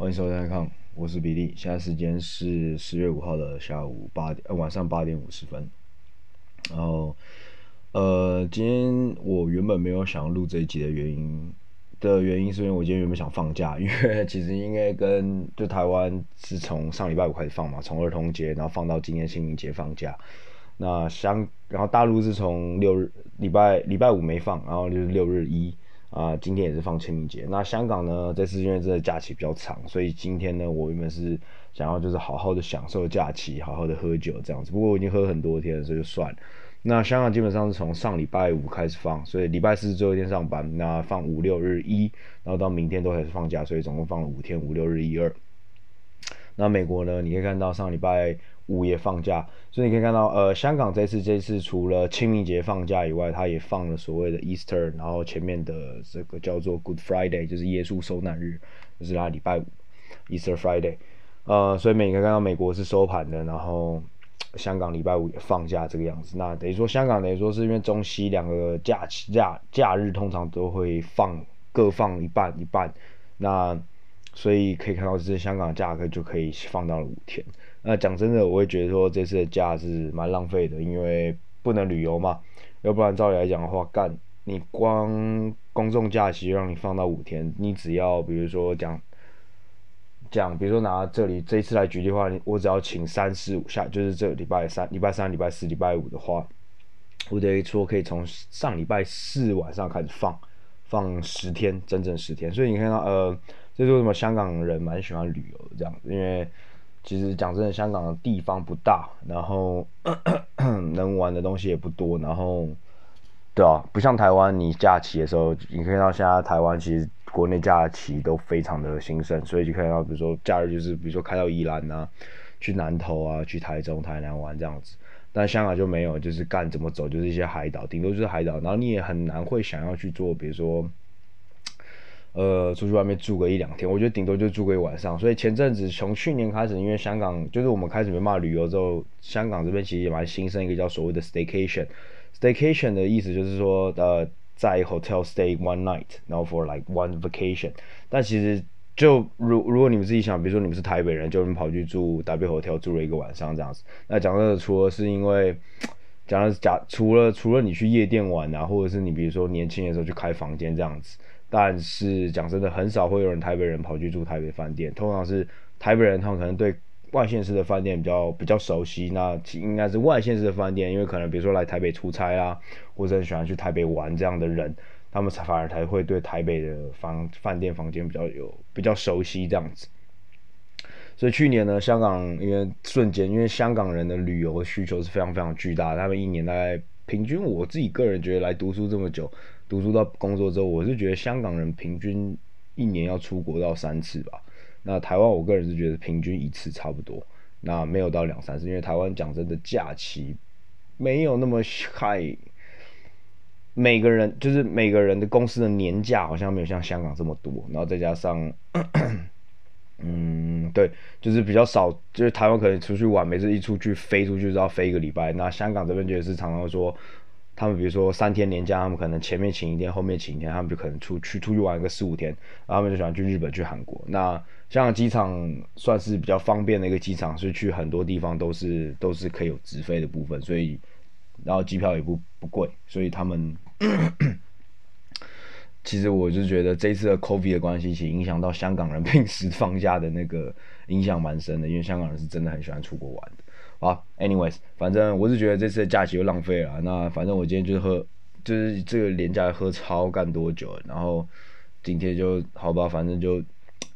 欢迎收看看，我是比利。现在时间是十月五号的下午八点，呃，晚上八点五十分。然后，呃，今天我原本没有想要录这一集的原因的原因，是因为我今天原本想放假，因为其实应该跟就台湾是从上礼拜五开始放嘛，从儿童节然后放到今天清明节放假。那香，然后大陆是从六日礼拜礼拜五没放，然后就是六日一。啊，今天也是放清明节。那香港呢？这次因为这个假期比较长，所以今天呢，我原本是想要就是好好的享受假期，好好的喝酒这样子。不过我已经喝很多天了，所以就算了。那香港基本上是从上礼拜五开始放，所以礼拜四最后一天上班，那放五六日一，然后到明天都还是放假，所以总共放了五天，五六日一二。那美国呢？你可以看到上礼拜五也放假，所以你可以看到，呃，香港这次这次除了清明节放假以外，它也放了所谓的 Easter，然后前面的这个叫做 Good Friday，就是耶稣受难日，就是它礼拜五 Easter Friday，呃，所以每个看到美国是收盘的，然后香港礼拜五也放假这个样子。那等于说香港等于说是因为中西两个假期假假日通常都会放各放一半一半，那。所以可以看到，这次香港的价格就可以放到了五天。那讲真的，我会觉得说这次的假是蛮浪费的，因为不能旅游嘛。要不然照理来讲的话，干你光公众假期让你放到五天，你只要比如说讲讲，比如说拿这里这一次来举例的话，我只要请三四五下，就是这礼拜三、礼拜三、礼拜四、礼拜五的话，我等于说可以从上礼拜四晚上开始放，放十天，整整十天。所以你看到呃。这是为什么香港人蛮喜欢旅游这样子，因为其实讲真的，香港的地方不大，然后 能玩的东西也不多，然后对啊，不像台湾，你假期的时候，你可以看到现在台湾其实国内假期都非常的兴盛，所以就看到，比如说假日就是比如说开到宜兰啊，去南投啊，去台中、台南玩这样子，但香港就没有，就是干怎么走就是一些海岛，顶多就是海岛，然后你也很难会想要去做，比如说。呃，出去外面住个一两天，我觉得顶多就住个一晚上。所以前阵子从去年开始，因为香港就是我们开始没办法旅游之后，香港这边其实也蛮兴盛一个叫所谓的 staycation。staycation 的意思就是说，呃，在 hotel stay one night，然后 for like one vacation。但其实就如如果你们自己想，比如说你们是台北人，就们跑去住 W Hotel 住了一个晚上这样子。那讲真的，除了是因为讲的假，除了除了你去夜店玩啊，或者是你比如说年轻的时候去开房间这样子。但是讲真的，很少会有人台北人跑去住台北饭店，通常是台北人，他们可能对外县市的饭店比较比较熟悉，那应该是外县市的饭店，因为可能比如说来台北出差啊，或者很喜欢去台北玩这样的人，他们才反而才会对台北的房饭店房间比较有比较熟悉这样子。所以去年呢，香港因为瞬间，因为香港人的旅游需求是非常非常巨大，他们一年大概平均，我自己个人觉得来读书这么久。读书到工作之后，我是觉得香港人平均一年要出国到三次吧。那台湾，我个人是觉得平均一次差不多。那没有到两三次，因为台湾讲真的假期没有那么嗨。每个人就是每个人的公司的年假好像没有像香港这么多。然后再加上，嗯，对，就是比较少。就是台湾可能出去玩，每次一出去飞出去就要飞一个礼拜。那香港这边就是常常说。他们比如说三天年假，他们可能前面请一天，后面请一天，他们就可能出去出去玩个四五天，然后他们就喜欢去日本、去韩国。那香港机场算是比较方便的一个机场，所以去很多地方都是都是可以有直飞的部分，所以然后机票也不不贵，所以他们其实我就觉得这一次的 COVID 的关系，其实影响到香港人平时放假的那个影响蛮深的，因为香港人是真的很喜欢出国玩的。好，anyways，反正我是觉得这次的假期又浪费了。那反正我今天就是喝，就是这个连假喝超干多久，然后今天就好吧，反正就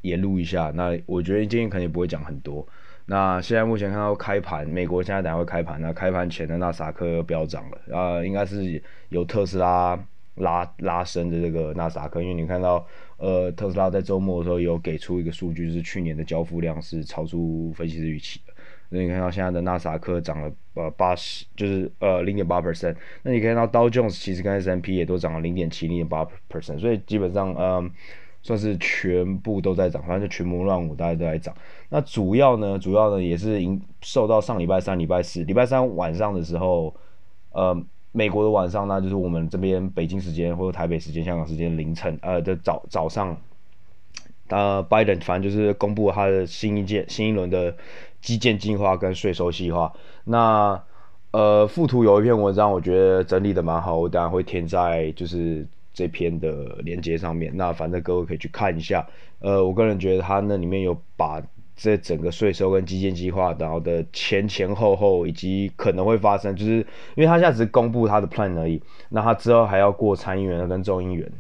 也录一下。那我觉得今天肯定不会讲很多。那现在目前看到开盘，美国现在等下会开盘，那开盘前的纳斯达克又飙涨了，啊，应该是有特斯拉拉拉升的这个纳斯达克，因为你看到，呃，特斯拉在周末的时候有给出一个数据，就是去年的交付量是超出分析师预期的。那你看到现在的纳斯达克涨了呃八十，就是呃零点八 percent。那你看到道琼斯其实跟 S M P 也都涨了零点七、零点八 percent，所以基本上嗯算是全部都在涨，反正就群魔乱舞，大家都在涨。那主要呢，主要呢也是因受到上礼拜三、礼拜四、礼拜三晚上的时候，呃美国的晚上呢，就是我们这边北京时间或者台北时间、香港时间凌晨呃的早早上。呃，拜登反正就是公布他的新一届新一轮的基建计划跟税收计划。那呃，附图有一篇文章，我觉得整理的蛮好，我当然会填在就是这篇的链接上面。那反正各位可以去看一下。呃，我个人觉得他那里面有把这整个税收跟基建计划，然后的前前后后以及可能会发生，就是因为他现在只是公布他的 plan 而已。那他之后还要过参议员跟众议员，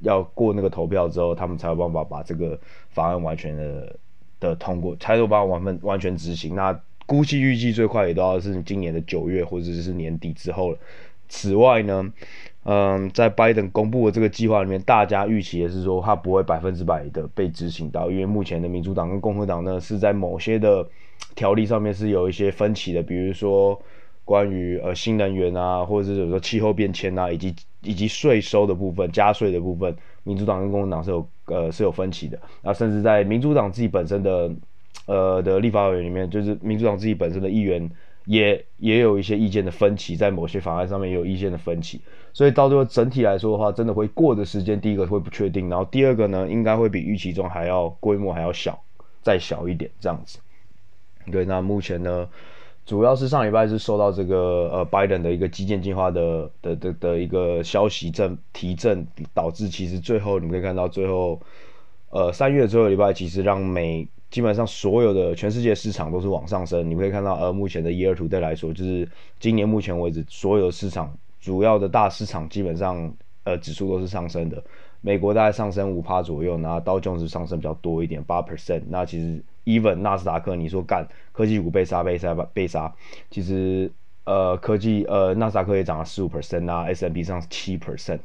要过那个投票之后，他们才有办法把这个法案完全的的通过，才有办法完完全执行。那估计预计最快也都要是今年的九月或者是年底之后了。此外呢，嗯，在拜登公布的这个计划里面，大家预期也是说它不会百分之百的被执行到，因为目前的民主党跟共和党呢是在某些的条例上面是有一些分歧的，比如说关于呃新能源啊，或者是有说气候变迁啊，以及以及税收的部分、加税的部分，民主党跟共和党是有呃是有分歧的。那甚至在民主党自己本身的。呃的立法委员里面，就是民主党自己本身的议员也也有一些意见的分歧，在某些法案上面也有意见的分歧，所以到最后整体来说的话，真的会过的时间，第一个会不确定，然后第二个呢，应该会比预期中还要规模还要小，再小一点这样子。对，那目前呢，主要是上礼拜是受到这个呃拜登的一个基建计划的的的的一个消息震提振，导致其实最后你们可以看到最后呃三月最后礼拜，其实让美。基本上所有的全世界市场都是往上升，你们可以看到，呃，目前的 year to date 来说，就是今年目前为止，所有市场主要的大市场基本上，呃，指数都是上升的。美国大概上升五趴左右，然后道琼斯上升比较多一点，八 percent。那其实 even 纳斯达克，你说干科技股被杀被杀被杀，其实呃科技呃纳斯达克也涨了十五 percent 啊，S M P 上七 percent。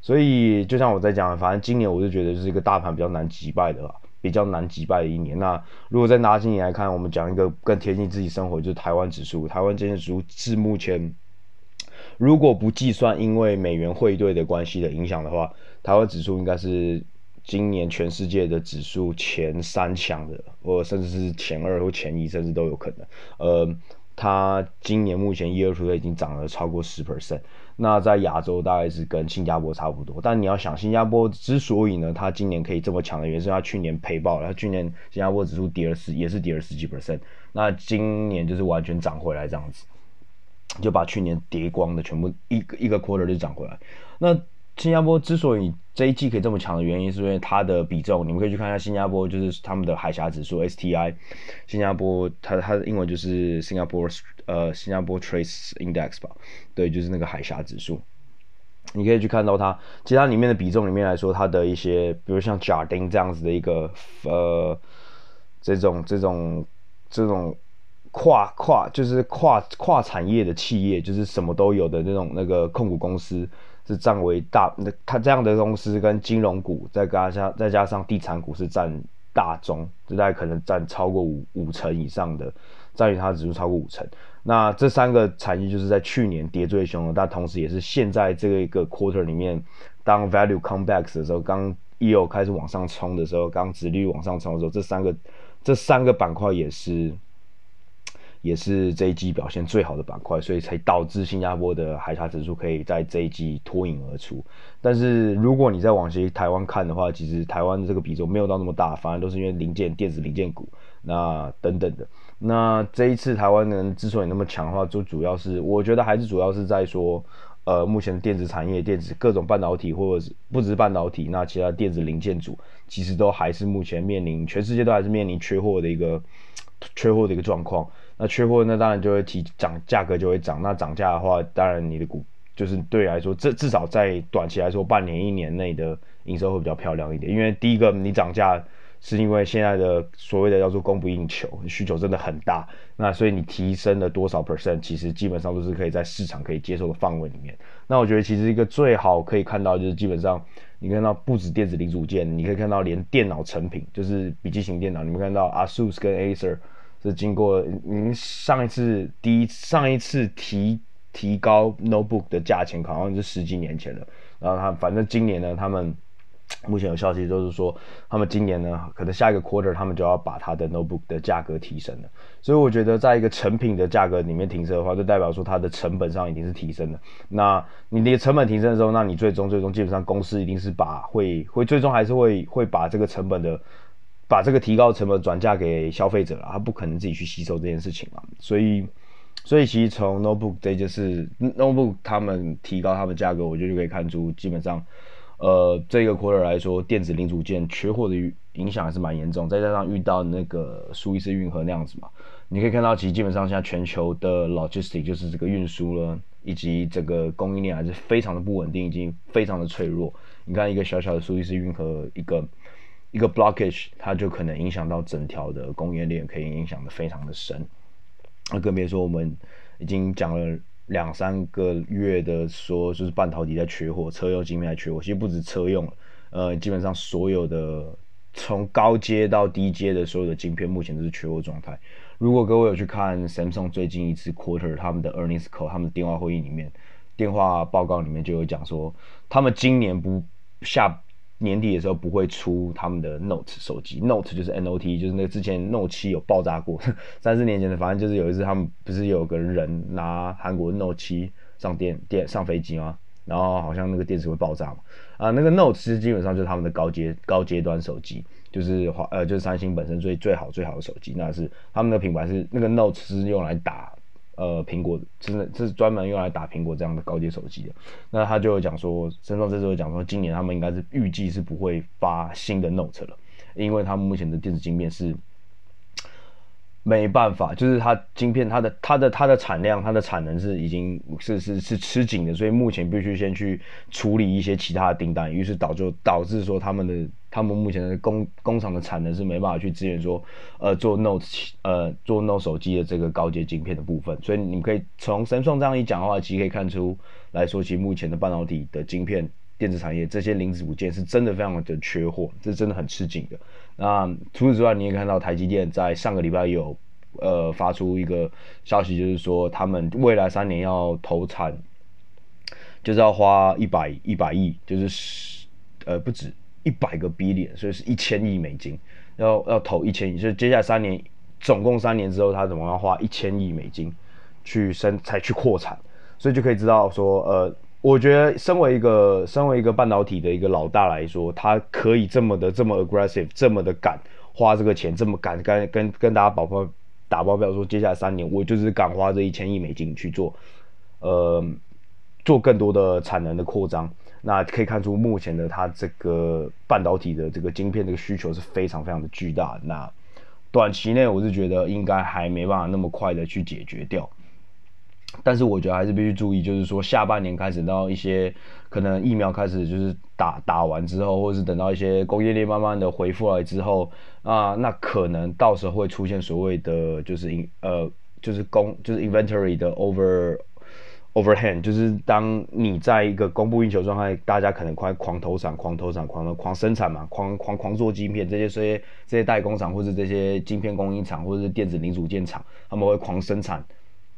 所以就像我在讲，反正今年我就觉得就是一个大盘比较难击败的。比较难击败的一年。那如果再拿今年来看，我们讲一个更贴近自己生活，就是台湾指数。台湾这些指数是目前，如果不计算因为美元汇兑的关系的影响的话，台湾指数应该是今年全世界的指数前三强的，或甚至是前二或前一，甚至都有可能。呃，它今年目前 year to date 已经涨了超过十 percent。那在亚洲大概是跟新加坡差不多，但你要想，新加坡之所以呢，它今年可以这么强的原因是它去年赔爆了，它去年新加坡指数跌了十，也是跌了十几 percent，那今年就是完全涨回来这样子，就把去年跌光的全部一个一个 quarter 就涨回来，那。新加坡之所以这一季可以这么强的原因，是因为它的比重，你们可以去看一下新加坡，就是他们的海峡指数 STI，新加坡它它的英文就是新加坡呃新加坡 Trace Index 吧，对，就是那个海峡指数，你可以去看到它，其他里面的比重里面来说，它的一些，比如像 Jardine 这样子的一个呃这种这种这种跨跨就是跨跨产业的企业，就是什么都有的那种那个控股公司。是占为大，那它这样的公司跟金融股再加上再加上地产股是占大宗，就大概可能占超过五五成以上的，占于它指数超过五成。那这三个产业就是在去年跌最凶的，但同时也是现在这个一个 quarter 里面，当 value comebacks 的时候，刚 Eo 开始往上冲的时候，刚殖利率往上冲的时候，这三个这三个板块也是。也是这一季表现最好的板块，所以才导致新加坡的海峡指数可以在这一季脱颖而出。但是如果你再往西台湾看的话，其实台湾的这个比重没有到那么大，反而都是因为零件、电子零件股那等等的。那这一次台湾人之所以那么强的话，就主要是我觉得还是主要是在说，呃，目前电子产业、电子各种半导体，或者是不只是半导体，那其他电子零件组其实都还是目前面临全世界都还是面临缺货的一个缺货的一个状况。那缺货，那当然就会提涨，价格就会涨。那涨价的话，当然你的股就是对来说，这至少在短期来说，半年一年内的营收会比较漂亮一点。因为第一个，你涨价是因为现在的所谓的叫做供不应求，需求真的很大。那所以你提升了多少 percent，其实基本上都是可以在市场可以接受的范围里面。那我觉得其实一个最好可以看到就是基本上你看到不止电子零组件，你可以看到连电脑成品，就是笔记型电脑，你们看到 ASUS 跟 Acer。是经过您上一次第一上一次提提高 notebook 的价钱，好像是十几年前了。然后他反正今年呢，他们目前有消息就是说，他们今年呢，可能下一个 quarter 他们就要把他的 notebook 的价格提升了。所以我觉得，在一个成品的价格里面停车的话，就代表说它的成本上一定是提升的。那你的成本提升的时候，那你最终最终基本上公司一定是把会会最终还是会会把这个成本的。把这个提高成本转嫁给消费者了，他不可能自己去吸收这件事情嘛，所以，所以其实从 notebook 这就是 notebook 他们提高他们价格，我觉得就可以看出，基本上，呃，这个 quarter 来说，电子零组件缺货的影响还是蛮严重，再加上遇到那个苏伊士运河那样子嘛，你可以看到，其实基本上现在全球的 logistic 就是这个运输了，以及这个供应链还是非常的不稳定，已经非常的脆弱。你看一个小小的苏伊士运河一个。一个 blockage，它就可能影响到整条的供应链，可以影响的非常的深。那更别说我们已经讲了两三个月的说，就是半导体在缺货，车用晶片在缺货。其实不止车用，呃，基本上所有的从高阶到低阶的所有的晶片，目前都是缺货状态。如果各位有去看 Samsung 最近一次 quarter 他们的 earnings call，他们的电话会议里面，电话报告里面就有讲说，他们今年不下。年底的时候不会出他们的 Note 手机，Note 就是 N-O-T，就是那个之前 Note 7有爆炸过，三四年前的，反正就是有一次他们不是有个人拿韩国 Note 7上电电上飞机吗？然后好像那个电池会爆炸嘛，啊，那个 Note 其基本上就是他们的高阶高阶端手机，就是华呃就是三星本身最最好最好的手机，那是他们的品牌是那个 Note 是用来打。呃，苹果真的是专门用来打苹果这样的高阶手机的。那他就讲说，森创这时候讲说，今年他们应该是预计是不会发新的 Note 了，因为他们目前的电子晶片是没办法，就是它晶片它的它的它的产量它的产能是已经是是是吃紧的，所以目前必须先去处理一些其他的订单，于是导就导致说他们的。他们目前的工工厂的产能是没办法去支援说，呃，做 Note 呃做 Note 手机的这个高阶晶片的部分，所以你们可以从 Samsung 这样一讲的话，其实可以看出来说，其实目前的半导体的晶片电子产业这些零组件是真的非常的缺货，这真的很吃紧的。那除此之外，你也看到台积电在上个礼拜有呃发出一个消息，就是说他们未来三年要投产，就是要花一百一百亿，就是十呃不止。一百个 billion，所以是一千亿美金，要要投一千亿，所以接下来三年，总共三年之后，他怎么要花一千亿美金去生才去扩产，所以就可以知道说，呃，我觉得身为一个身为一个半导体的一个老大来说，他可以这么的这么 aggressive，这么的敢花这个钱，这么敢跟跟跟大家保包打包票说，接下来三年我就是敢花这一千亿美金去做，呃，做更多的产能的扩张。那可以看出，目前的它这个半导体的这个晶片这个需求是非常非常的巨大。那短期内我是觉得应该还没办法那么快的去解决掉。但是我觉得还是必须注意，就是说下半年开始到一些可能疫苗开始就是打打完之后，或者是等到一些工业链慢慢的恢复来之后啊，那可能到时候会出现所谓的就是呃就是供就是 inventory 的 over。Overhand 就是当你在一个供不应求状态，大家可能快狂投产、狂投产、狂狂生产嘛，狂狂狂做晶片，这些这些这些代工厂或者这些晶片供应厂或者是电子零组件厂，他们会狂生产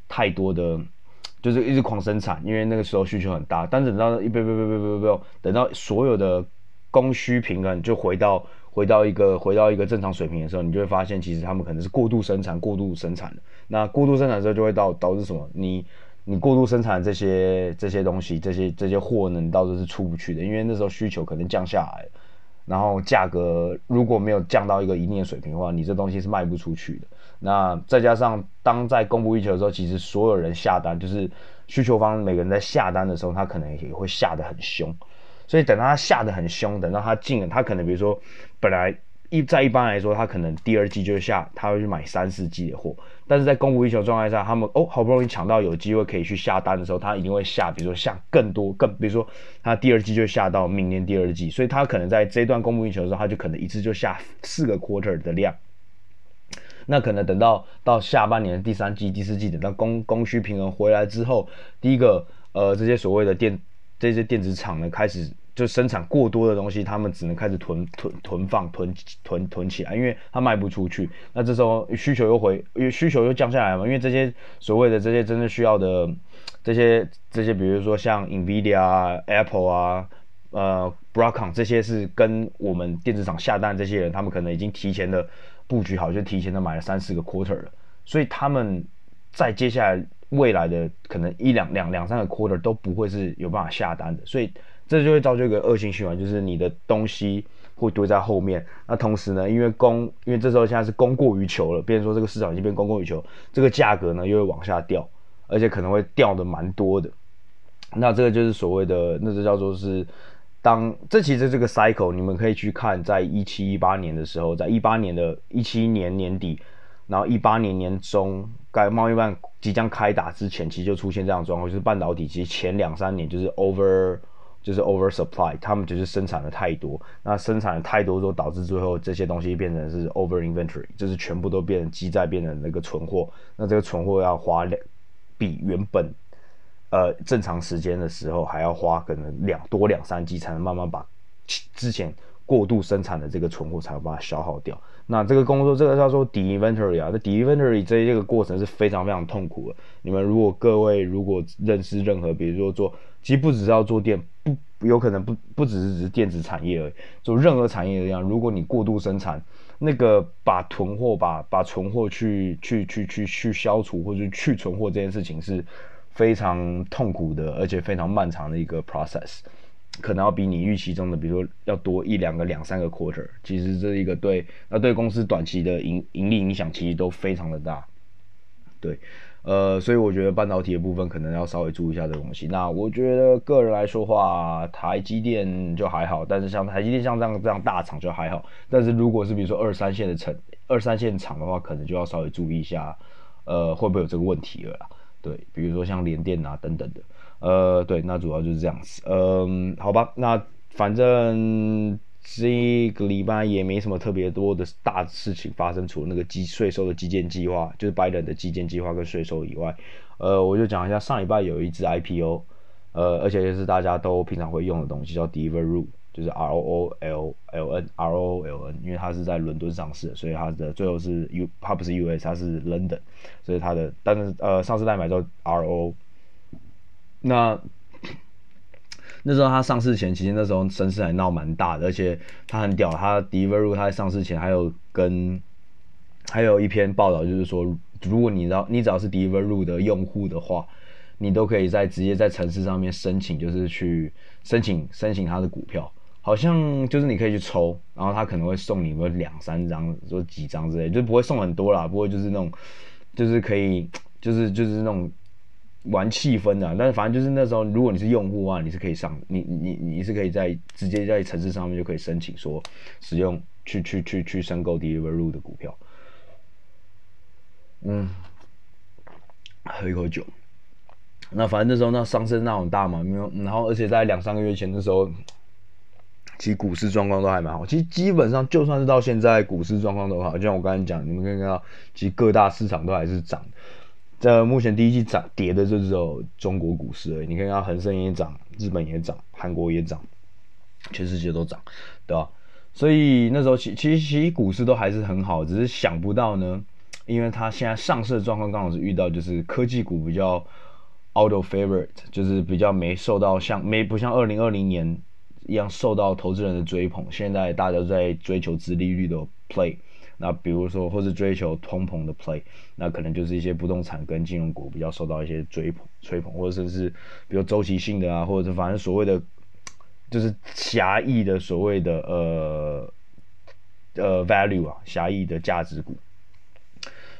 太多的，就是一直狂生产，因为那个时候需求很大。但等到一不不不不不不，等到所有的供需平衡就回到回到一个回到一个正常水平的时候，你就会发现其实他们可能是过度生产、过度生产的。那过度生产的时候就会导导致什么？你你过度生产这些这些东西，这些这些货呢，你到时候是出不去的，因为那时候需求可能降下来，然后价格如果没有降到一个一定的水平的话，你这东西是卖不出去的。那再加上当在供不应求的时候，其实所有人下单，就是需求方每个人在下单的时候，他可能也会下得很凶，所以等到他下得很凶，等到他进了，他可能比如说本来。一在一般来说，他可能第二季就下，他会去买三四季的货。但是在供不应求状态下，他们哦好不容易抢到有机会可以去下单的时候，他一定会下，比如说下更多更，比如说他第二季就下到明年第二季，所以他可能在这段供不应求的时候，他就可能一次就下四个 quarter 的量。那可能等到到下半年第三季、第四季，等到供供需平衡回来之后，第一个呃这些所谓的电这些电子厂呢开始。就生产过多的东西，他们只能开始囤囤囤放囤囤囤起来，因为它卖不出去。那这时候需求又回，因为需求又降下来嘛。因为这些所谓的这些真正需要的这些这些，比如说像 Nvidia 啊、Apple 啊、呃 Broadcom 这些是跟我们电子厂下单这些人，他们可能已经提前的布局好，就提前的买了三四个 quarter 了。所以他们在接下来未来的可能一两两两三个 quarter 都不会是有办法下单的。所以这就会造就一个恶性循环，就是你的东西会堆在后面。那同时呢，因为供，因为这时候现在是供过于求了，变成说这个市场已经变供过于求，这个价格呢又会往下掉，而且可能会掉的蛮多的。那这个就是所谓的，那就叫做是，当这其实这个 cycle，你们可以去看，在一七一八年的时候，在一八年的一七年年底，然后一八年年中，该贸易战即将开打之前，其实就出现这样状况，就是半导体其实前两三年就是 over，就是 over supply，他们就是生产的太多，那生产的太多之后，导致最后这些东西变成是 over inventory，就是全部都变成积在变成那个存货，那这个存货要花两比原本。呃，正常时间的时候还要花可能两多两三季才能慢慢把之前过度生产的这个存货才能把它消耗掉。那这个工作，这个叫做 de-inventory 啊，这 de-inventory 这这个过程是非常非常痛苦的。你们如果各位如果认识任何，比如说做，其实不只是要做电，不有可能不不只是只是电子产业而已，做任何产业一样，如果你过度生产，那个把囤货把把存货去去去去去消除或者去存货这件事情是。非常痛苦的，而且非常漫长的一个 process，可能要比你预期中的，比如说要多一两个、两三个 quarter。其实这一个对，那对公司短期的盈盈利影响其实都非常的大。对，呃，所以我觉得半导体的部分可能要稍微注意一下这个东西。那我觉得个人来说话，台积电就还好，但是像台积电像这样这样大厂就还好。但是如果是比如说二三线的厂，二三线厂的话，可能就要稍微注意一下，呃，会不会有这个问题了啦。对，比如说像联电啊等等的，呃，对，那主要就是这样子，嗯，好吧，那反正这个礼拜也没什么特别多的大事情发生，除了那个基税收的基建计划，就是拜登的基建计划跟税收以外，呃，我就讲一下上礼拜有一支 IPO，呃，而且也是大家都平常会用的东西，叫 Deliveroo。就是 R O O L L N R O O L N，因为它是在伦敦上市的，所以它的最后是 U，它不是 U S，它是 London，所以它的但是呃上市代码叫 R O。那那时候它上市前，其实那时候声势还闹蛮大的，而且它很屌，它 Deliveroo 它在上市前还有跟还有一篇报道，就是说如果你知道你只要是 Diveru 的用户的话，你都可以在直接在城市上面申请，就是去申请申请他的股票。好像就是你可以去抽，然后他可能会送你个两三张，说几张之类，就不会送很多啦，不会就是那种，就是可以，就是就是那种玩气氛的。但是反正就是那时候，如果你是用户啊，你是可以上，你你你是可以在直接在城市上面就可以申请说使用去去去去申购 Deliveroo 的股票。嗯，喝一口酒。那反正那时候那上升那种大嘛，没有，然后而且在两三个月前的时候。其实股市状况都还蛮好，其实基本上就算是到现在股市状况都好，就像我刚才讲，你们可以看到，其实各大市场都还是涨。在目前第一季涨跌的就只有中国股市而已，你可以看恒生也涨，日本也涨，韩国也涨，全世。界都涨，对吧？所以那时候其其实其实股市都还是很好，只是想不到呢，因为它现在上市的状况刚好是遇到就是科技股比较 out of favorite，就是比较没受到像没不像二零二零年。一样受到投资人的追捧，现在大家都在追求殖利率的 play，那比如说或是追求通膨的 play，那可能就是一些不动产跟金融股比较受到一些追捧、吹捧，或者甚至比如周期性的啊，或者是反正所谓的就是狭义的所谓的呃呃 value 啊，狭义的价值股，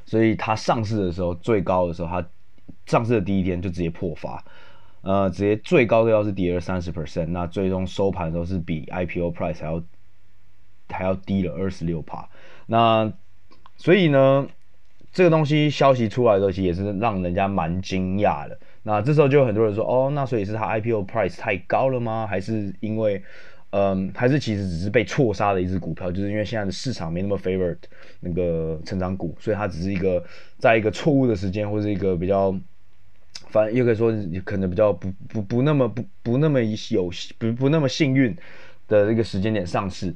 所以它上市的时候最高的时候，它上市的第一天就直接破发。呃，直接最高的要是跌了三十 percent，那最终收盘的时候是比 IPO price 还要还要低了二十六趴。那所以呢，这个东西消息出来的时候，其实也是让人家蛮惊讶的。那这时候就有很多人说，哦，那所以是它 IPO price 太高了吗？还是因为，嗯、还是其实只是被错杀的一只股票，就是因为现在的市场没那么 favored 那个成长股，所以它只是一个在一个错误的时间，或是一个比较。反正又可以说，可能比较不不不那么不不那么有不不那么幸运的一个时间点上市，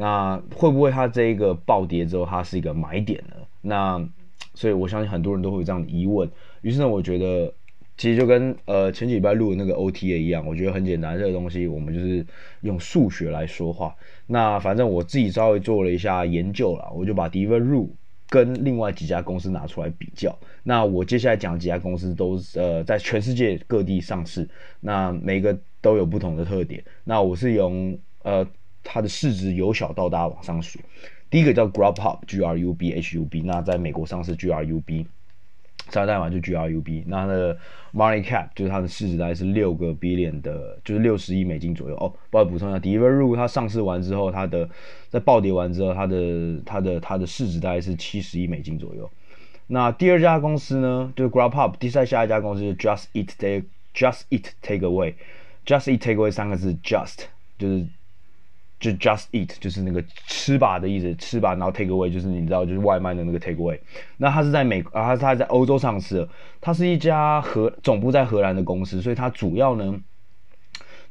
那会不会它这一个暴跌之后，它是一个买点呢？那所以我相信很多人都会有这样的疑问。于是呢，我觉得其实就跟呃前几礼拜录的那个 OTA 一样，我觉得很简单，这个东西我们就是用数学来说话。那反正我自己稍微做了一下研究了，我就把 Diveru 跟另外几家公司拿出来比较，那我接下来讲几家公司都是呃在全世界各地上市，那每个都有不同的特点。那我是用呃它的市值由小到大往上数。第一个叫 Grubhub，G R U B H U B，那在美国上市 G R U B。加代码就 G R U B，那它的 market cap 就是它的市值大概是六个 billion 的，就是六十亿美金左右哦。不好意思补充一下，Delivery 它上市完之后，它的在暴跌完之后，它的它的它的市值大概是七十亿美金左右。那第二家公司呢，就是 Grubhub，第三下一家公司是 Just Eat Take Just Eat Takeaway，Just Eat Takeaway 三个字，Just 就是。就 just eat 就是那个吃吧的意思，吃吧，然后 take away 就是你知道就是外卖的那个 take away。那它是在美啊，它它在欧洲上市，它是一家荷总部在荷兰的公司，所以它主要呢，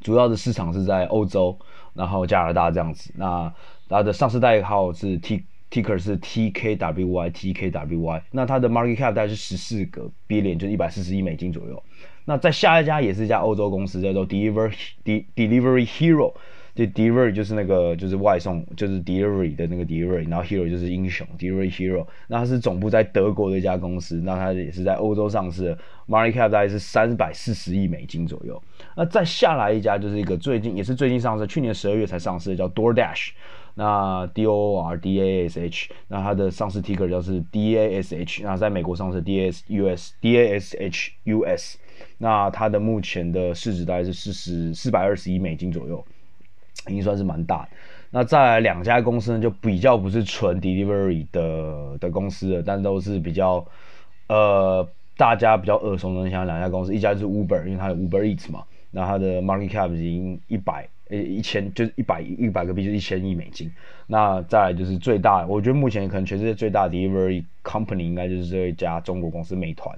主要的市场是在欧洲，然后加拿大这样子。那它的上市代号是 T ticker 是 TKWY TKWY。那它的 market cap 大概是十四个 billion，就是一百四十亿美金左右。那在下一家也是一家欧洲公司叫做 Deliver Delivery Hero。就 delivery 就是那个就是外送，就是 delivery 的那个 delivery，然后 hero 就是英雄 delivery hero。那它是总部在德国的一家公司，那它也是在欧洲上市的，market cap 大概是三百四十亿美金左右。那再下来一家就是一个最近也是最近上市，去年十二月才上市的叫 DoorDash，那 D O R D A S H，那它的上市 ticker 叫是 D A S H，那在美国上市 D A S U S D A S H U S，那它的目前的市值大概是四十四百二十亿美金左右。已经算是蛮大的。那再来两家公司呢，就比较不是纯 delivery 的的公司了，但都是比较呃大家比较耳熟能详两家公司。一家就是 Uber，因为它有 Uber Eats 嘛，那它的 market cap 已经一百呃一千就是一百一百个币就是一千亿美金。那再来就是最大，我觉得目前可能全世界最大的 delivery company 应该就是这一家中国公司美团。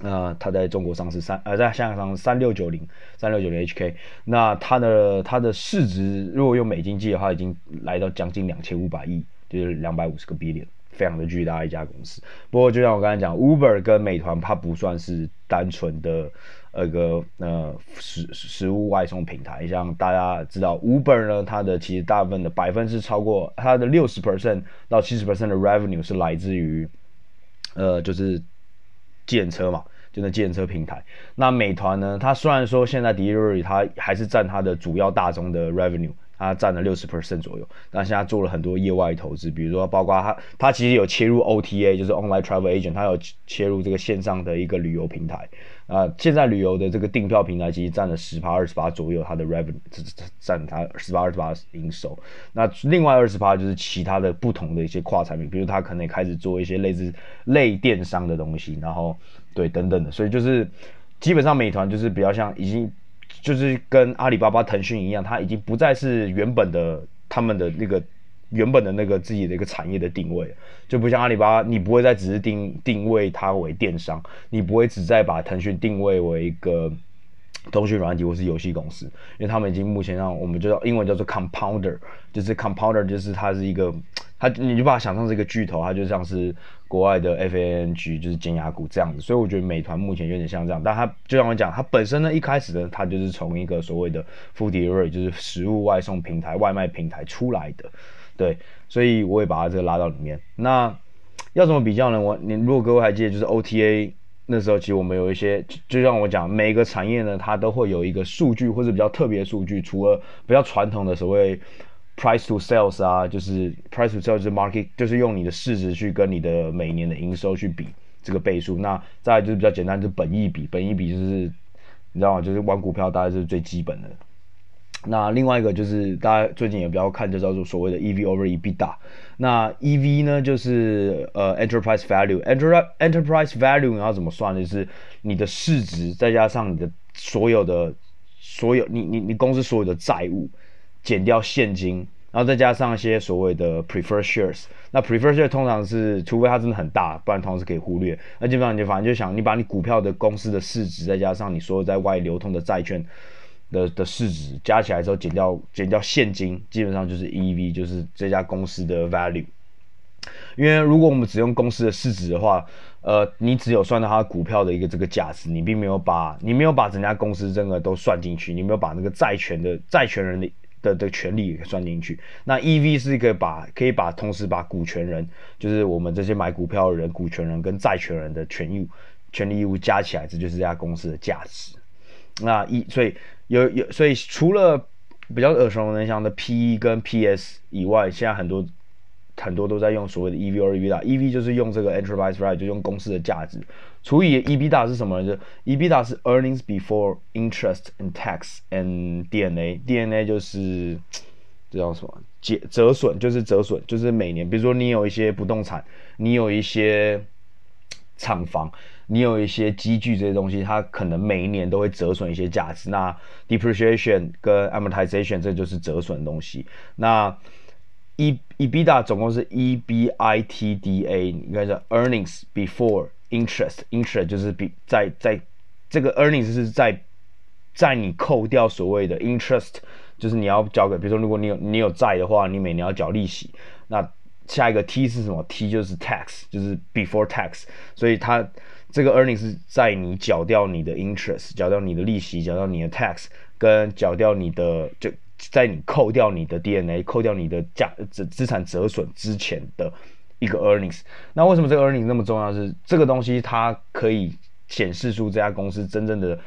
那它在中国上市三，呃，在香港上市三六九零三六九零 HK，那它的它的市值如果用美金计的话，已经来到将近两千五百亿，就是两百五十个 billion，非常的巨大一家公司。不过就像我刚才讲，Uber 跟美团它不算是单纯的那个呃食食物外送平台，像大家知道 Uber 呢，它的其实大部分的百分之超过它的六十 percent 到七十 percent 的 revenue 是来自于呃就是。建车嘛，就那建车平台。那美团呢？它虽然说现在 delivery 它还是占它的主要大宗的 revenue，它占了六十 percent 左右。但现在做了很多业外投资，比如说包括它，它其实有切入 OTA，就是 online travel agent，它有切入这个线上的一个旅游平台。啊，现在旅游的这个订票平台其实占了十趴二十趴左右，它的 revenue 占它十趴二十趴营收。那另外二十趴就是其他的不同的一些跨产品，比如它可能也开始做一些类似类电商的东西，然后对等等的。所以就是基本上美团就是比较像已经就是跟阿里巴巴、腾讯一样，它已经不再是原本的他们的那个。原本的那个自己的一个产业的定位，就不像阿里巴巴，你不会再只是定定位它为电商，你不会只再把腾讯定位为一个通讯软体或是游戏公司，因为他们已经目前让我们就叫英文叫做 compounder，就是 compounder 就是它是一个，它你就把它想象是一个巨头，它就像是国外的 FANG 就是尖牙股这样子，所以我觉得美团目前有点像这样，但它就像我讲，它本身呢一开始呢，它就是从一个所谓的 food delivery 就是食物外送平台、外卖平台出来的。对，所以我也把它这个拉到里面。那要怎么比较呢？我你如果各位还记得，就是 OTA 那时候，其实我们有一些，就像我讲，每个产业呢，它都会有一个数据或者比较特别数据。除了比较传统的所谓 price to sales 啊，就是 price to sales 就是 market，就是用你的市值去跟你的每年的营收去比这个倍数。那再就是比较简单，就是本益比，本益比就是你知道吗？就是玩股票大概是最基本的。那另外一个就是大家最近也比较看，就叫做所谓的 EV over EBITDA。那 EV 呢，就是呃 enterprise value。enter enterprise value 你要怎么算？就是你的市值再加上你的所有的所有你你你公司所有的债务减掉现金，然后再加上一些所谓的 prefer shares。那 prefer shares 通常是除非它真的很大，不然通常是可以忽略。那基本上你反正就想你把你股票的公司的市值再加上你所有在外流通的债券。的的市值加起来之后减掉减掉现金，基本上就是 EV，就是这家公司的 value。因为如果我们只用公司的市值的话，呃，你只有算到它股票的一个这个价值，你并没有把你没有把整家公司整个都算进去，你没有把那个债权的债权人的的的权利也算进去。那 EV 是一个把可以把同时把股权人，就是我们这些买股票的人、股权人跟债权人的权益权利义务加起来，这就是这家公司的价值。那一所以。有有，所以除了比较耳熟能详的 PE 跟 PS 以外，现在很多很多都在用所谓的 EV or EBITDA，EV 就是用这个 enterprise value，就用公司的价值除以 EBITDA 是什么呢？就 EBITDA 是 earnings before interest and tax and DNA，DNA 就是这叫什么？折折损就是折损，就是每年，比如说你有一些不动产，你有一些厂房，你有一些机具这些东西，它可能每一年都会折损一些价值。那 depreciation 跟 amortization 这就是折损的东西。那 E EBITDA 总共是 EBITDA，应该叫 earnings before interest，interest 就是比在在这个 earnings 是在在你扣掉所谓的 interest。就是你要交给，比如说，如果你有你有债的话，你每年要缴利息。那下一个 T 是什么？T 就是 tax，就是 before tax。所以它这个 earnings 是在你缴掉你的 interest，缴掉你的利息，缴掉你的 tax，跟缴掉你的就在你扣掉你的 DNA 扣掉你的价资资产折损之前的一个 earnings。那为什么这个 earnings 那么重要？是这个东西它可以显示出这家公司真正的。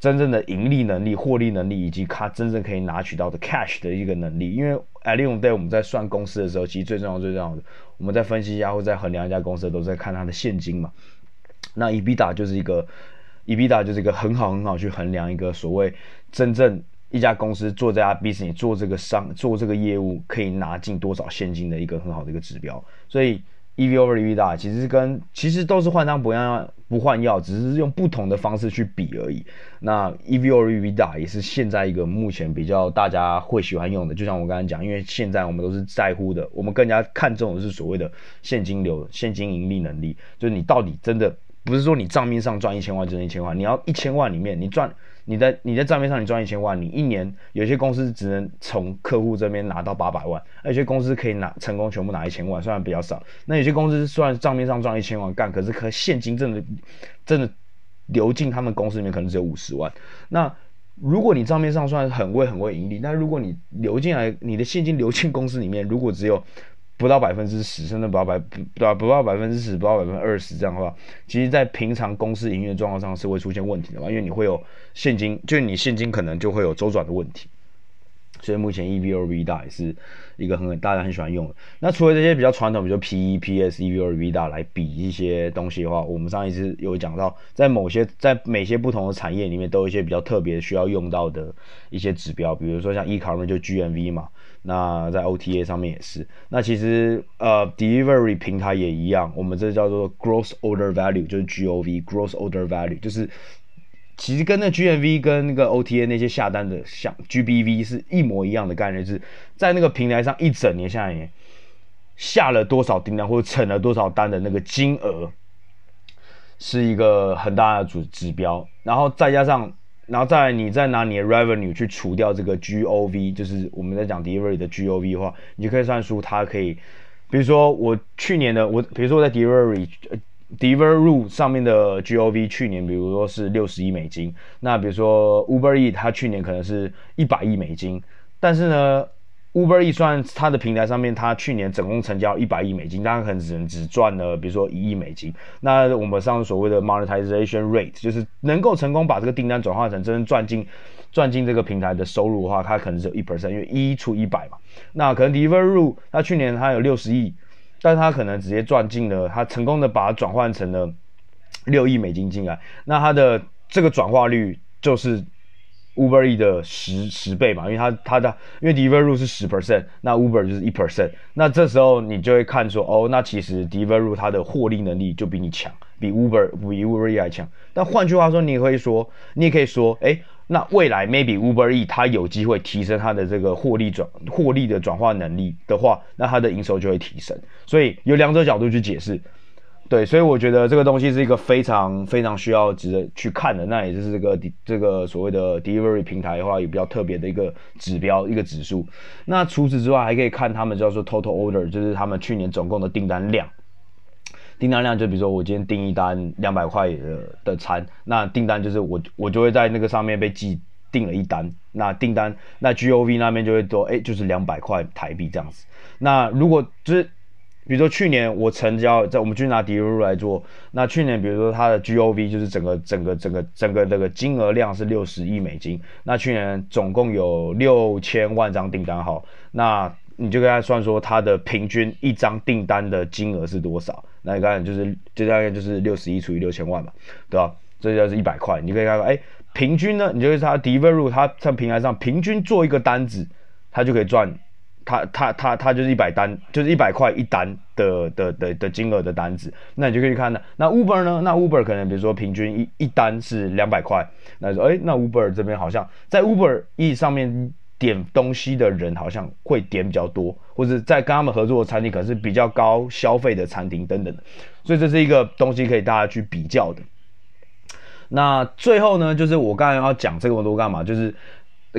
真正的盈利能力、获利能力，以及它真正可以拿取到的 cash 的一个能力。因为 at the end of day 我们在算公司的时候，其实最重要、最重要的，我们在分析一下或在衡量一家公司，都在看它的现金嘛。那 EBITDA 就是一个 EBITDA 就是一个很好很好去衡量一个所谓真正一家公司做这家 business 做这个商做这个业务可以拿进多少现金的一个很好的一个指标。所以 EV over EBITDA 其实跟其实都是换汤不换不换药，只是用不同的方式去比而已。那 EV over EBITDA 也是现在一个目前比较大家会喜欢用的。就像我刚才讲，因为现在我们都是在乎的，我们更加看重的是所谓的现金流、现金盈利能力，就是你到底真的不是说你账面上赚一千万就是一千万，你要一千万里面你赚。你在你在账面上你赚一千万，你一年有些公司只能从客户这边拿到八百万，有些公司可以拿成功全部拿一千万，虽然比较少。那有些公司虽然账面上赚一千万干，可是可现金真的真的流进他们公司里面可能只有五十万。那如果你账面上算很会很会盈利，那如果你流进来你的现金流进公司里面，如果只有不到百分之十，甚至不到百不到不到百分之十，不到百分之二十这样的话，其实，在平常公司营运状况上是会出现问题的嘛，因为你会有现金，就你现金可能就会有周转的问题。所以目前 E V O V 大也是一个很大家很喜欢用的。那除了这些比较传统，比如 P E P S E V O V 大来比一些东西的话，我们上一次有讲到，在某些在每些不同的产业里面，都有一些比较特别需要用到的一些指标，比如说像 e-commerce 就 GMV 嘛。那在 OTA 上面也是，那其实呃 delivery 平台也一样，我们这叫做 gross order value，就是 GOV，gross order value 就是其实跟那 GMV 跟那个 OTA 那些下单的像 GBV 是一模一样的概念，是在那个平台上一整年下来下了多少订单或者成了多少单的那个金额，是一个很大的主指标，然后再加上。然后再来，你再拿你的 revenue 去除掉这个 GOV，就是我们在讲 delivery 的 GOV 的话，你就可以算出它可以，比如说我去年的我，比如说我在 delivery delivery 上面的 GOV 去年，比如说是六十亿美金，那比如说 Uber E 它去年可能是一百亿美金，但是呢。Uber Eats 算它的平台上面，它去年总共成交一百亿美金，当然可能只能只赚了，比如说一亿美金。那我们上所谓的 monetization rate，就是能够成功把这个订单转化成真正赚进赚进这个平台的收入的话，它可能只有一 percent，因为一除一百嘛。那可能 Deliveroo 它去年它有六十亿，但是它可能直接赚进了，它成功的把它转换成了六亿美金进来，那它的这个转化率就是。Uber E 的十十倍嘛，因为它它的因为 Deliveroo 是十 percent，那 Uber 就是一 percent，那这时候你就会看说，哦，那其实 Deliveroo 它的获利能力就比你强，比 Uber 比 Uber E 还强。但换句话说，你也可以说，你也可以说，哎，那未来 maybe Uber E 它有机会提升它的这个获利转获利的转化能力的话，那它的营收就会提升。所以有两者角度去解释。对，所以我觉得这个东西是一个非常非常需要值得去看的。那也就是这个这个所谓的 delivery 平台的话，有比较特别的一个指标，一个指数。那除此之外，还可以看他们叫做 total order，就是他们去年总共的订单量。订单量就比如说我今天订一单两百块的的餐，那订单就是我我就会在那个上面被记订了一单，那订单那 GOV 那边就会多，哎，就是两百块台币这样子。那如果就是。比如说去年我成交在我们就拿 Diver 来做，那去年比如说它的 GOV 就是整个整个整个整个这个金额量是六十亿美金，那去年总共有六千万张订单号，那你就跟他算说它的平均一张订单的金额是多少？那你看就是就大概就是六十亿除以六千万嘛，对吧？这就是一百块，你可以看到，哎，平均呢，你就是它 Deliveroo 它在平台上平均做一个单子，它就可以赚。他他他他就是一百单，就是一百块一单的的的的金额的单子，那你就可以看到，那 Uber 呢？那 Uber 可能比如说平均一一单是两百块，那说哎，那 Uber 这边好像在 Uber E 上面点东西的人好像会点比较多，或者在跟他们合作的餐厅可能是比较高消费的餐厅等等的，所以这是一个东西可以大家去比较的。那最后呢，就是我刚才要讲这么多干嘛？就是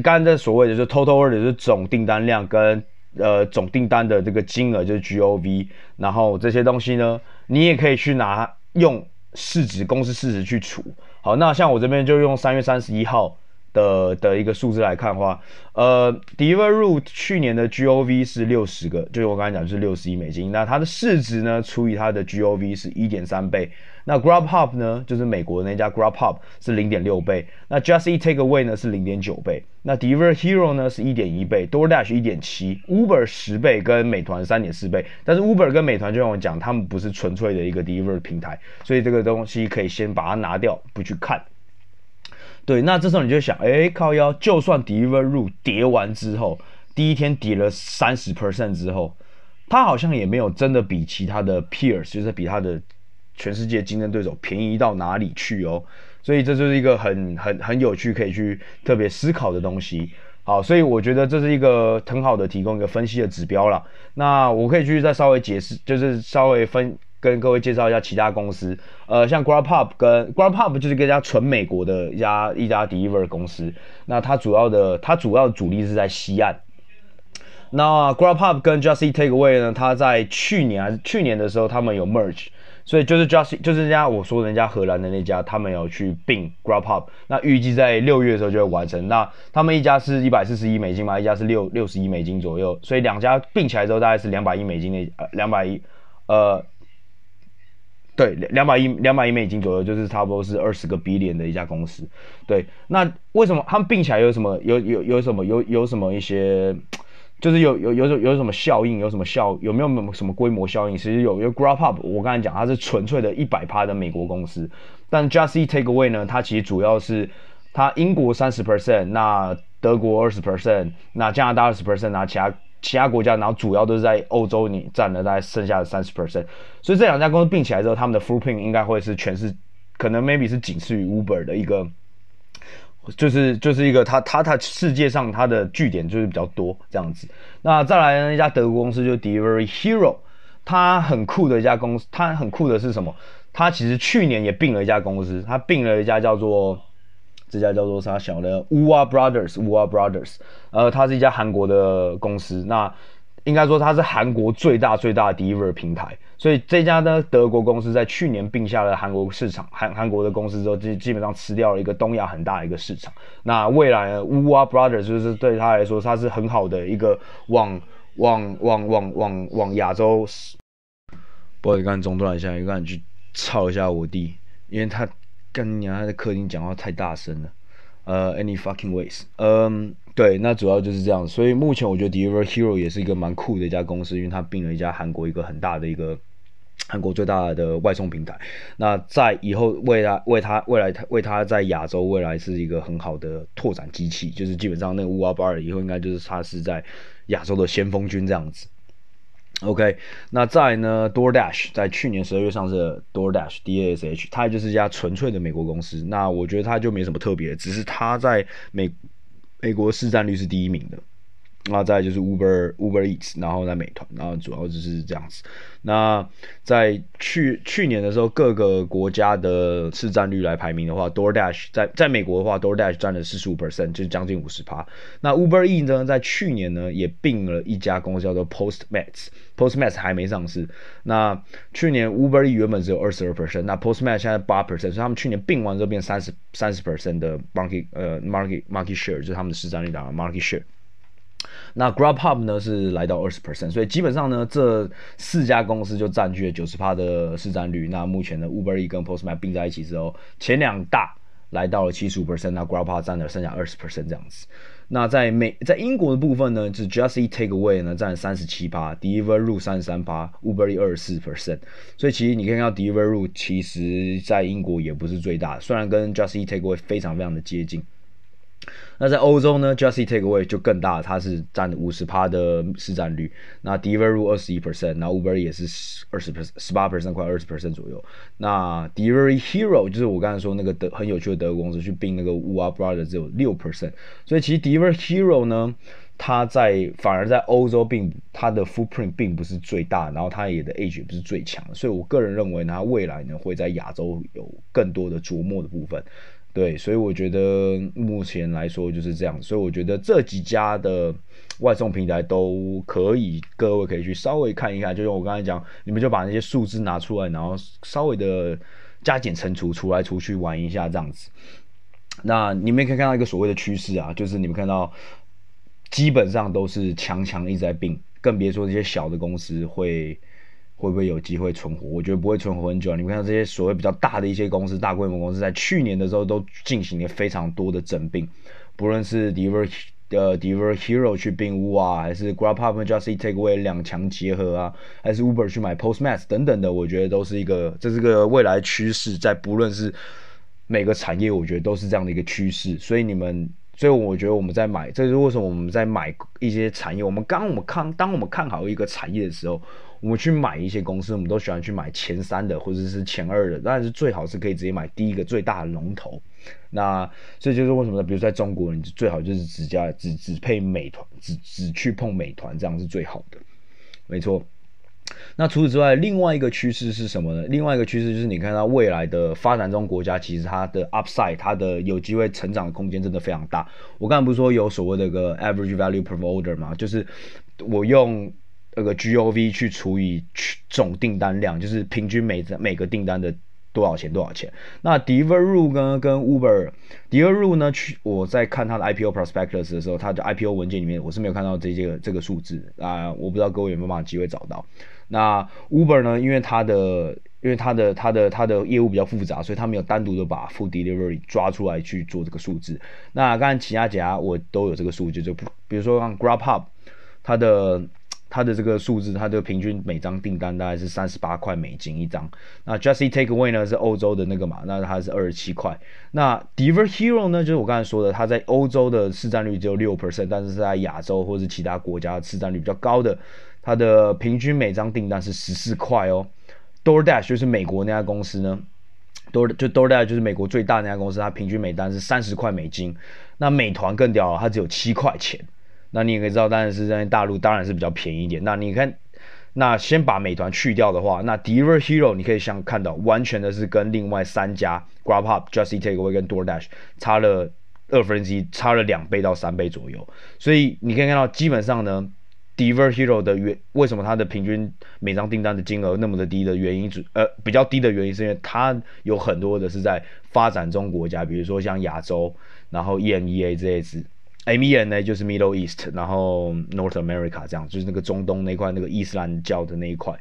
刚才这所谓的就是 Total 就是总订单量跟呃，总订单的这个金额就是 GOV，然后这些东西呢，你也可以去拿用市值公司市值去除。好，那像我这边就用三月三十一号的的一个数字来看的话，呃，Deliveroo 去年的 GOV 是六十个，就是我刚才讲就是六十亿美金，那它的市值呢除以它的 GOV 是一点三倍。那 Grubhub 呢，就是美国的那家 Grubhub 是零点六倍，那 Just Eat Takeaway 呢是零点九倍，那 d e l i v e r Hero 呢是一点一倍，DoorDash 一点七，Uber 十倍跟美团三点四倍，但是 Uber 跟美团就像我讲，他们不是纯粹的一个 d e l i v e r 平台，所以这个东西可以先把它拿掉，不去看。对，那这时候你就想，哎，靠腰，就算 Deliveroo 跌完之后，第一天跌了三十 percent 之后，它好像也没有真的比其他的 peers，就是比它的。全世界竞争对手便宜到哪里去哦？所以这就是一个很很很有趣，可以去特别思考的东西。好，所以我觉得这是一个很好的提供一个分析的指标了。那我可以去再稍微解释，就是稍微分跟各位介绍一下其他公司。呃，像 Grubhub 跟 Grubhub 就是一家纯美国的一家一家 Delivery 公司。那它主要的它主要的主力是在西岸。那 Grubhub 跟 Just Eat Takeaway 呢？它在去年还是去年的时候，他们有 merge。所以就是 Just 就是人家我说人家荷兰的那家，他们有去并 Grubhub，那预计在六月的时候就会完成。那他们一家是一百四十亿美金嘛，一家是六六十亿美金左右，所以两家并起来之后大概是两百亿美金的呃两百亿呃对两百亿两百亿美金左右，就是差不多是二十个 B 连的一家公司。对，那为什么他们并起来有什么有有有什么有有什么一些？就是有有有有什么效应，有什么效有没有什么规模效应？其实有，有 Grubhub，我刚才讲它是纯粹的一百趴的美国公司，但 Just Eat Takeaway 呢，它其实主要是它英国三十 percent，那德国二十 percent，那加拿大二十 percent，那其他其他国家，然后主要都是在欧洲，你占了大概剩下的三十 percent，所以这两家公司并起来之后，他们的 footprint 应该会是全是可能 maybe 是仅次于 Uber 的一个。就是就是一个他他他世界上他的据点就是比较多这样子。那再来呢，一家德国公司就是 Delivery Hero，它很酷的一家公司，它很酷的是什么？它其实去年也并了一家公司，它并了一家叫做这家叫做啥小的 Woowa Brothers，Woowa Brothers，呃，它是一家韩国的公司。那应该说它是韩国最大最大的 deliver 平台，所以这家呢德国公司在去年并下了韩国市场，韩韩国的公司之后，基基本上吃掉了一个东亚很大的一个市场。那未来呢 Woowa Brothers 就是对他来说，它是很好的一个往往往往往往亚洲。不好意思，刚中断一下，我刚去吵一下我弟，因为他跟你他在客厅讲话太大声了。呃，any fucking ways，嗯。对，那主要就是这样，所以目前我觉得 Deliver Hero 也是一个蛮酷的一家公司，因为它并了一家韩国一个很大的一个韩国最大的外送平台。那在以后为它为它未来它为它在亚洲未来是一个很好的拓展机器，就是基本上那个 Woowa Bar 以后应该就是它是在亚洲的先锋军这样子。OK，那在呢，DoorDash 在去年十二月上市的 DoorDash D A S H，它就是一家纯粹的美国公司。那我觉得它就没什么特别，只是它在美。美国市占率是第一名的，那再就是 Uber Uber Eats，然后在美团，然后主要就是这样子。那在去去年的时候，各个国家的市占率来排名的话，DoorDash 在在美国的话，DoorDash 占了四十五 percent，就是将近五十趴。那 Uber Eats 呢，在去年呢也并了一家公司叫做 Postmates，Postmates 还没上市。那去年 Uber Eats 原本只有二十二 percent，那 Postmates 现在八 percent，所以他们去年并完之后变三十三十 percent 的 market 呃 market market share，就是他们的市占率达到 market share。那 Grubhub 呢是来到二十 percent，所以基本上呢，这四家公司就占据了九十趴的市占率。那目前呢，Uber E 跟 Postmates 并在一起之后，前两大来到了七十五 percent，那 Grubhub 占了剩下二十 percent 这样子。那在美在英国的部分呢，是 Just Eat Takeaway 呢占三十七趴，Deliveroo 三十三趴，Uber E 二十四 percent。所以其实你可以看到 Deliveroo 其实在英国也不是最大，虽然跟 Just Eat Takeaway 非常非常的接近。那在欧洲呢，Just Eat Takeaway 就更大，它是占五十趴的市占率。那 Deliveroo 二十一 percent，然后 Uber 也是二十 percent，十八 percent，快二十 percent 左右。那 Delivery Hero 就是我刚才说那个德很有趣的德国公司去并那个 Uber Brother 只有六 percent。所以其实 d e v e r Hero 呢，它在反而在欧洲并它的 footprint 并不是最大，然后它也的 edge 也不是最强。所以我个人认为呢，它未来呢会在亚洲有更多的琢磨的部分。对，所以我觉得目前来说就是这样，所以我觉得这几家的外送平台都可以，各位可以去稍微看一看，就像我刚才讲，你们就把那些数字拿出来，然后稍微的加减乘除，除来除去玩一下这样子。那你们也可以看到一个所谓的趋势啊，就是你们看到基本上都是强强一直在并，更别说这些小的公司会。会不会有机会存活？我觉得不会存活很久啊。你们看这些所谓比较大的一些公司、大规模公司，在去年的时候都进行了非常多的整并，不论是 Diver 呃 Diver Hero 去并 u 啊，还是 GrabUp 和 Just Eat Takeaway 两强结合啊，还是 Uber 去买 Postmates 等等的，我觉得都是一个这是个未来趋势，在不论是每个产业，我觉得都是这样的一个趋势。所以你们，所以我觉得我们在买，这是为什么我们在买一些产业。我们刚我们看，当我们看好一个产业的时候。我们去买一些公司，我们都喜欢去买前三的或者是前二的，但是最好是可以直接买第一个最大的龙头。那这就是为什么呢？比如在中国，你最好就是只加只只配美团，只只去碰美团，这样是最好的。没错。那除此之外，另外一个趋势是什么呢？另外一个趋势就是你看到未来的发展中国家，其实它的 upside，它的有机会成长的空间真的非常大。我刚才不是说有所谓的个 average value per order 吗？就是我用。那个 GOV 去除以总订单量，就是平均每每个订单的多少钱多少钱。那 Deliveroo 跟 Uber，Deliveroo 呢？去我在看它的 IPO prospectus 的时候，它的 IPO 文件里面我是没有看到这些这个数字啊，我不知道各位有没有办法机会找到。那 Uber 呢？因为它的因为它的它的它的业务比较复杂，所以它没有单独的把 food delivery 抓出来去做这个数字。那刚才其他几家我都有这个数据，就比如说像 Grubhub，它的。它的这个数字，它的平均每张订单大概是三十八块美金一张。那 Just Eat Takeaway 呢是欧洲的那个嘛，那它是二十七块。那 Delivery Hero 呢，就是我刚才说的，它在欧洲的市占率只有六 percent，但是在亚洲或者其他国家市占率比较高的，它的平均每张订单是十四块哦。DoorDash 就是美国那家公司呢，Door 就 DoorDash 就是美国最大的那家公司，它平均每单是三十块美金。那美团更屌了，它只有七块钱。那你也可以知道，当然是在大陆当然是比较便宜一点。那你看，那先把美团去掉的话，那 Deliver Hero 你可以想看到，完全的是跟另外三家 GrabHub、Just Eat Takeaway 跟 DoorDash 差了二分之一，差了两倍到三倍左右。所以你可以看到，基本上呢 Diver Hero 的原为什么它的平均每张订单的金额那么的低的原因，呃，比较低的原因是因为它有很多的是在发展中国家，比如说像亚洲，然后 EMEA 这些。MEN 呢就是 Middle East，然后 North America 这样，就是那个中东那块那个伊斯兰教的那一块。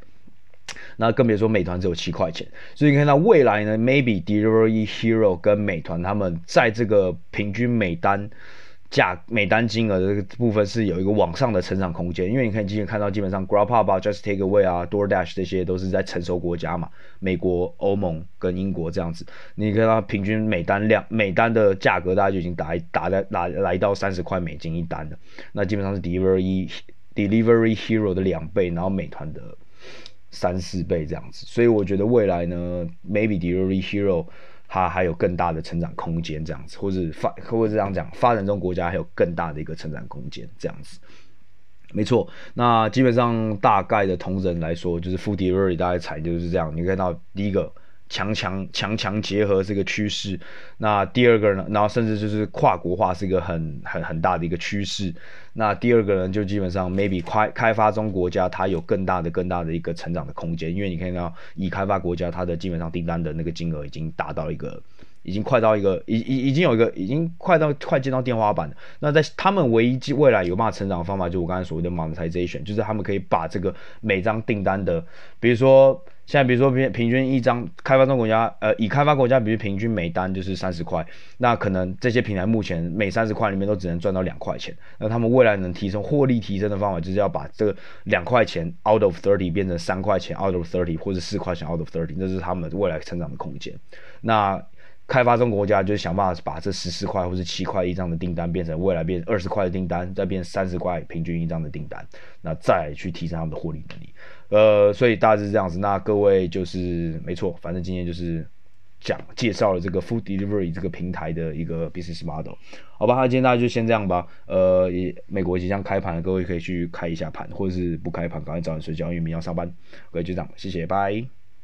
那更别说美团只有七块钱，所以你看到未来呢，Maybe Delivery Hero 跟美团他们在这个平均每单。价每单金额的部分是有一个往上的成长空间，因为你可以今天看到，基本上 Grubhub 啊、Just Take Away 啊、DoorDash 这些都是在成熟国家嘛，美国、欧盟跟英国这样子，你看到平均每单量、每单的价格，大家就已经打打在来来到三十块美金一单了，那基本上是 Delivery Delivery Hero 的两倍，然后美团的三四倍这样子，所以我觉得未来呢，Maybe Delivery Hero。它还有更大的成长空间，这样子，或是发，或者这样讲，发展中国家还有更大的一个成长空间，这样子，没错。那基本上大概的同人来说，就是富迪瑞大概才就是这样。你看到第一个。强强强强结合这个趋势，那第二个呢？然后甚至就是跨国化是一个很很很大的一个趋势。那第二个呢，就基本上 maybe 开开发中国家它有更大的更大的一个成长的空间，因为你看到已开发国家它的基本上订单的那个金额已经达到一个已经快到一个，已已已经有一个，已经快到快见到天花板了。那在他们唯一未来有办法成长的方法，就我刚才所谓的 monetization，就是他们可以把这个每张订单的，比如说现在比如说平平均一张开发中国家，呃，以开发国家比如平均每单就是三十块，那可能这些平台目前每三十块里面都只能赚到两块钱。那他们未来能提升获利提升的方法，就是要把这个两块钱 out of thirty 变成三块钱 out of thirty 或者四块钱 out of thirty，这是他们未来成长的空间。那开发中国家就是想办法把这十四块或者七块一张的订单变成未来变二十块的订单，再变三十块平均一张的订单，那再去提升他们的获利能力。呃，所以大致是这样子。那各位就是没错，反正今天就是讲介绍了这个 food delivery 这个平台的一个 business model，好吧？那今天大家就先这样吧。呃，也美国即将开盘，各位可以去开一下盘，或者是不开盘赶快早点睡觉，因为明天要上班。各位就这样，谢谢，拜。